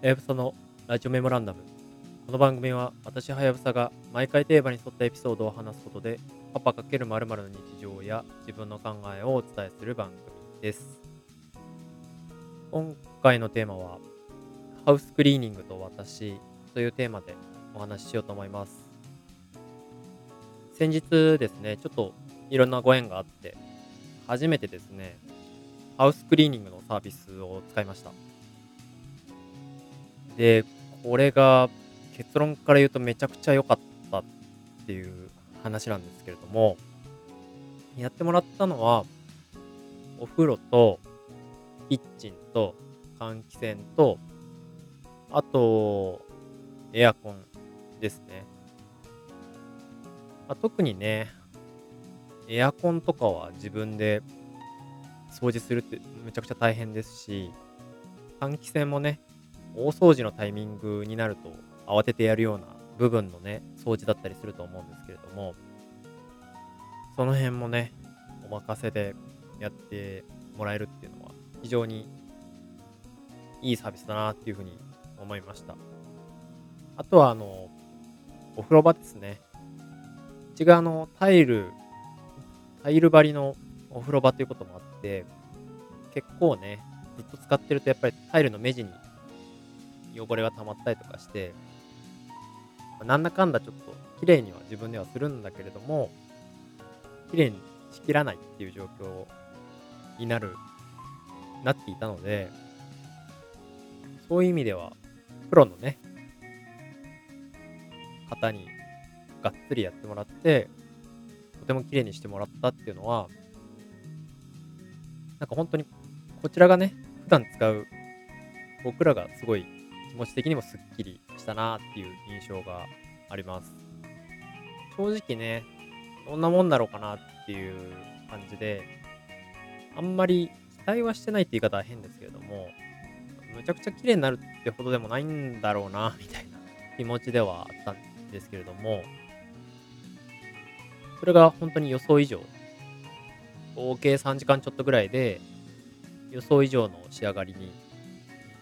はやぶさのラジオメモランダム。この番組は私はやぶさが毎回テーマに沿ったエピソードを話すことで、パパ×〇〇の日常や自分の考えをお伝えする番組です。今回のテーマは、ハウスクリーニングと私というテーマでお話ししようと思います。先日ですね、ちょっといろんなご縁があって、初めてですね、ハウスクリーニングのサービスを使いました。で、これが結論から言うとめちゃくちゃ良かったっていう話なんですけれども、やってもらったのは、お風呂と、キッチンと、換気扇と、あと、エアコンですね。まあ、特にね、エアコンとかは自分で掃除するってめちゃくちゃ大変ですし、換気扇もね、大掃除のタイミングになると慌ててやるような部分のね、掃除だったりすると思うんですけれども、その辺もね、お任せでやってもらえるっていうのは非常にいいサービスだなっていうふうに思いました。あとはあの、お風呂場ですね。うちがあの、タイル、タイル張りのお風呂場ということもあって、結構ね、ずっと使ってるとやっぱりタイルの目地に汚れが溜まったりとかして、なんだかんだちょっと綺麗には自分ではするんだけれども、綺麗にしきらないっていう状況になる、なっていたので、そういう意味では、プロのね、方にがっつりやってもらって、とても綺麗にしてもらったっていうのは、なんか本当にこちらがね、普段使う僕らがすごい気持ち的にもすっきりしたなっていう印象があります。正直ね、どんなもんだろうかなっていう感じで、あんまり期待はしてないって言い方は変ですけれども、むちゃくちゃ綺麗になるってほどでもないんだろうな、みたいな気持ちではあったんですけれども、それが本当に予想以上、合計3時間ちょっとぐらいで、予想以上の仕上がりに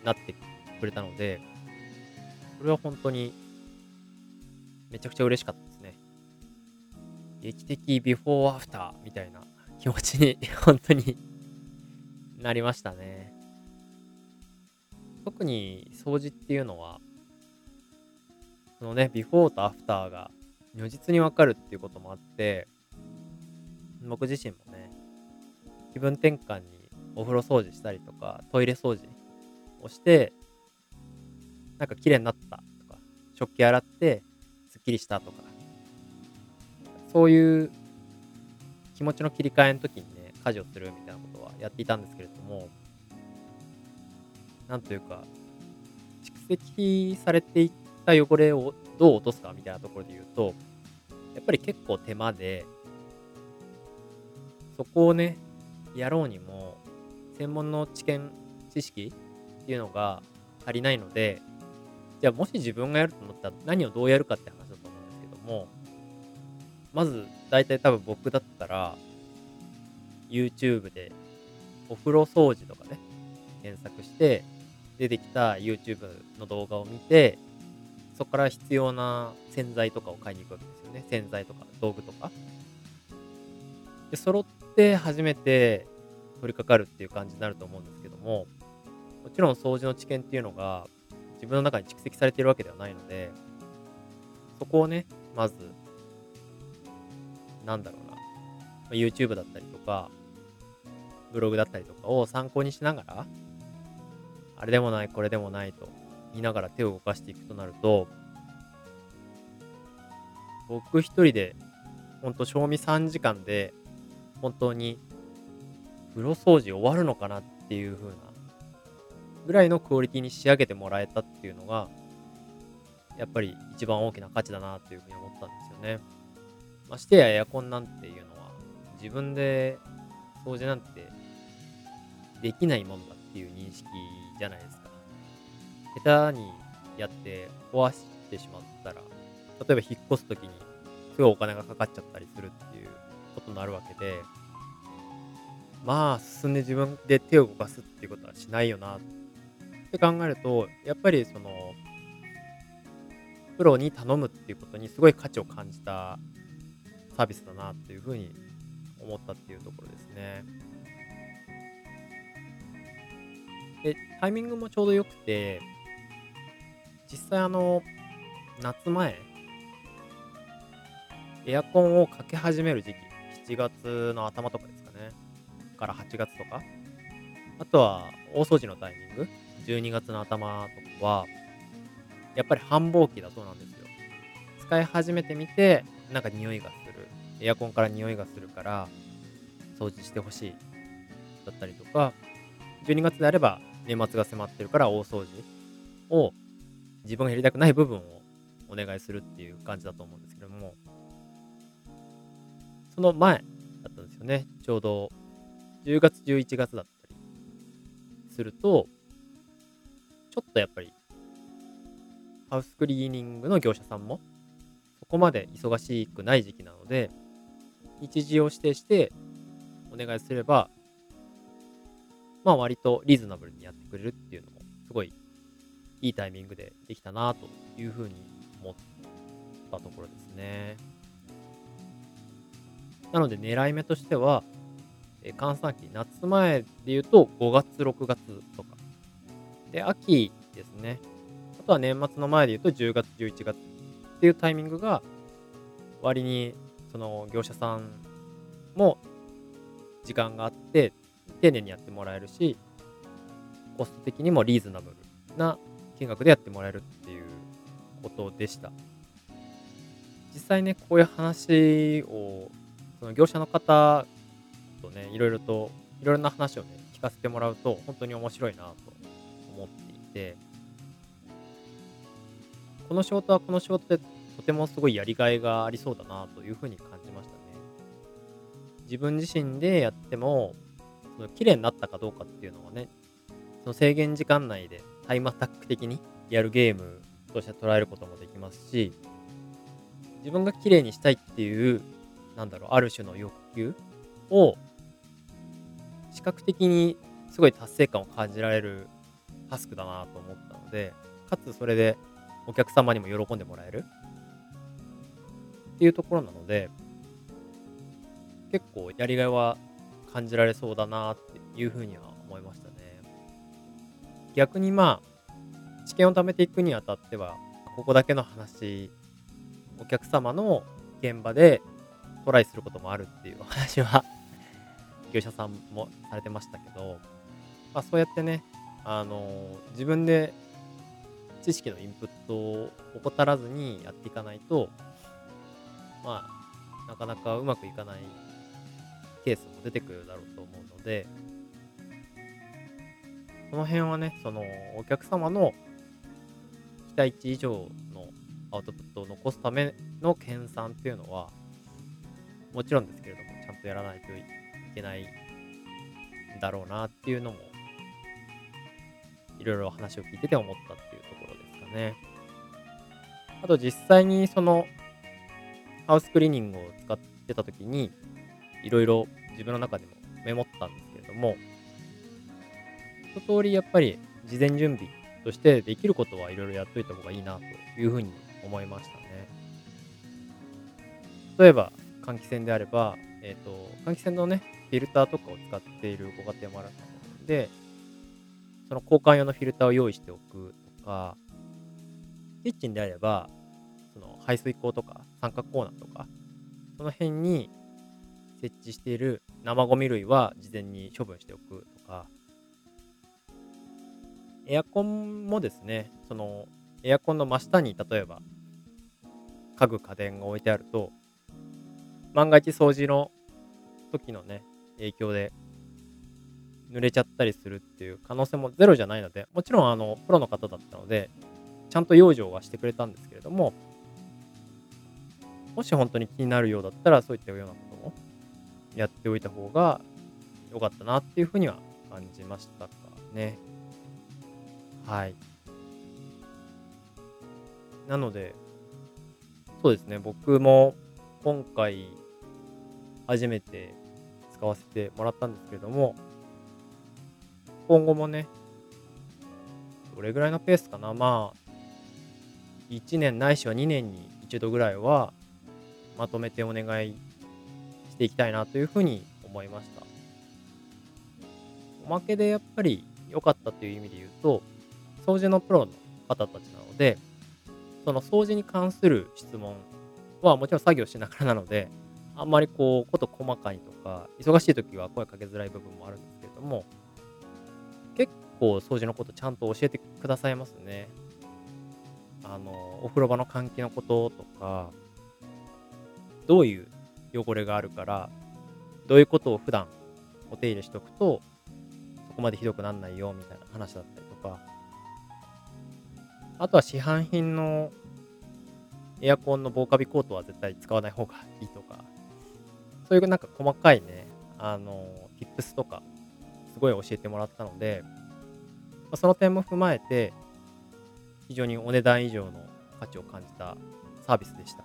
なってくれたので、それは本当にめちゃくちゃ嬉しかったですね。劇的ビフォーアフターみたいな気持ちに 本当になりましたね。特に掃除っていうのは、そのね、ビフォーとアフターが如実にわかるっていうこともあって、僕自身もね、気分転換にお風呂掃除したりとか、トイレ掃除をして、なんか綺麗になったとか、食器洗ってすっきりしたとか、そういう気持ちの切り替えの時にね、家事をするみたいなことはやっていたんですけれども、なんというか、蓄積されていった汚れをどう落とすかみたいなところで言うと、やっぱり結構手間で、そこをね、やろうにも、専門の知見、知識っていうのが足りないので、じゃあもし自分がやると思ったら何をどうやるかって話だと思うんですけども、まず大体多分僕だったら、YouTube でお風呂掃除とかね、検索して、出てきた YouTube の動画を見て、そこから必要な洗剤とかを買いに行くわけですよね。洗剤とか道具とか。で、揃って初めて取り掛かるっていう感じになると思うんですけども、もちろん掃除の知見っていうのが自分の中に蓄積されているわけではないので、そこをね、まず、なんだろうな、YouTube だったりとか、ブログだったりとかを参考にしながら、あれでもない、これでもないと言いながら手を動かしていくとなると、僕一人で、ほんと賞味3時間で、本当に風呂掃除終わるのかなっていう風なぐらいのクオリティに仕上げてもらえたっていうのが、やっぱり一番大きな価値だなというふうに思ったんですよね。ましてやエアコンなんていうのは、自分で掃除なんてできないもんだっていう認識じゃないですか。下手にやって壊してしまったら、例えば引っ越すときにすごいお金がかかっちゃったりするっていうことになるわけで、まあ進んで自分で手を動かすっていうことはしないよなっって考えると、やっぱりその、プロに頼むっていうことにすごい価値を感じたサービスだなっていうふうに思ったっていうところですね。で、タイミングもちょうど良くて、実際あの、夏前、エアコンをかけ始める時期、7月の頭とかですかね。から8月とか。あとは、大掃除のタイミング、12月の頭とかは、やっぱり繁忙期だそうなんですよ。使い始めてみて、なんか匂いがする。エアコンから匂いがするから、掃除してほしい。だったりとか、12月であれば、年末が迫ってるから大掃除を自分がやりたくない部分をお願いするっていう感じだと思うんですけども、その前だったんですよね。ちょうど10月、11月だったりすると、ちょっとやっぱり、ハウスクリーニングの業者さんも、そこまで忙しくない時期なので、日時を指定してお願いすれば、まあ割とリーズナブルにやってくれるっていうのも、すごいいいタイミングでできたなというふうに思ったところですね。なので狙い目としては、え閑散期、夏前で言うと5月、6月とか。で、秋ですね。あとは年末の前で言うと10月、11月っていうタイミングが割にその業者さんも時間があって丁寧にやってもらえるしコスト的にもリーズナブルな金額でやってもらえるっていうことでした実際ねこういう話をその業者の方とねいろいろといろいろな話をね聞かせてもらうと本当に面白いなとてこの仕事はこの仕事でとてもすごいやりがいがありそうだなというふうに感じましたね。自分自身でやってもその綺麗になったかどうかっていうのはねその制限時間内でタイムアタック的にやるゲームとして捉えることもできますし自分が綺麗にしたいっていうなんだろうある種の欲求を視覚的にすごい達成感を感じられるタスクだなと思ったのでかつそれでお客様にも喜んでもらえるっていうところなので結構やりがいは感じられそうだなっていうふうには思いましたね。逆にまあ、知見を貯めていくにあたっては、ここだけの話、お客様の現場でトライすることもあるっていうお話は 業者さんもされてましたけど、まあ、そうやってね、あの自分で知識のインプットを怠らずにやっていかないと、まあ、なかなかうまくいかないケースも出てくるだろうと思うので、この辺はね、そのお客様の期待値以上のアウトプットを残すための研鑽っていうのは、もちろんですけれども、ちゃんとやらないといけないんだろうなっていうのも、いろいろ話を聞いてて思ったっていうところですかね。あと実際にそのハウスクリーニングを使ってた時に、いろいろ自分の中でもメモったんですけれども、一通りやっぱり事前準備としてできることはいろいろやっといた方がいいなというふうに思いましたね。例えば換気扇であれば、えっ、ー、と、換気扇のね、フィルターとかを使っているご家庭もあると思うので、その交換用のフィルターを用意しておくとか、キッチンであれば、その排水口とか三角コーナーとか、その辺に設置している生ゴミ類は事前に処分しておくとか、エアコンもですね、そのエアコンの真下に例えば家具家電が置いてあると、万が一掃除の時のね、影響で濡れちゃったりするっていう可能性もゼロじゃないので、もちろんあのプロの方だったので、ちゃんと養生はしてくれたんですけれども、もし本当に気になるようだったら、そういったようなこともやっておいた方が良かったなっていうふうには感じましたかね。はい。なので、そうですね、僕も今回初めて使わせてもらったんですけれども、今後もね、どれぐらいのペースかなまあ、1年ないしは2年に1度ぐらいは、まとめてお願いしていきたいなというふうに思いました。おまけでやっぱり良かったという意味で言うと、掃除のプロの方たちなので、その掃除に関する質問はもちろん作業しながらなので、あんまりこう、こと細かにとか、忙しい時は声かけづらい部分もあるんですけれども、構掃除のことちゃんと教えてくださいますね。あの、お風呂場の換気のこととか、どういう汚れがあるから、どういうことを普段お手入れしとくと、そこまでひどくなんないよみたいな話だったりとか、あとは市販品のエアコンの防カビコートは絶対使わない方がいいとか、そういうなんか細かいね、あの、tips とか、すごい教えてもらったので、まあ、その点も踏まえて、非常にお値段以上の価値を感じたサービスでした。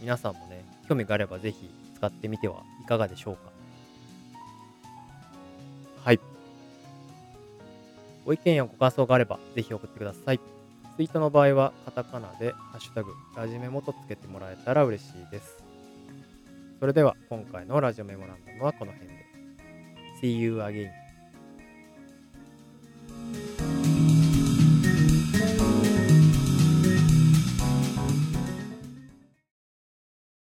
皆さんもね、興味があればぜひ使ってみてはいかがでしょうか。はい。ご意見やご感想があればぜひ送ってください。ツイートの場合はカタカナでハッシュタグラジメモとつけてもらえたら嬉しいです。それでは今回のラジオメモランダムはこの辺で。See you again.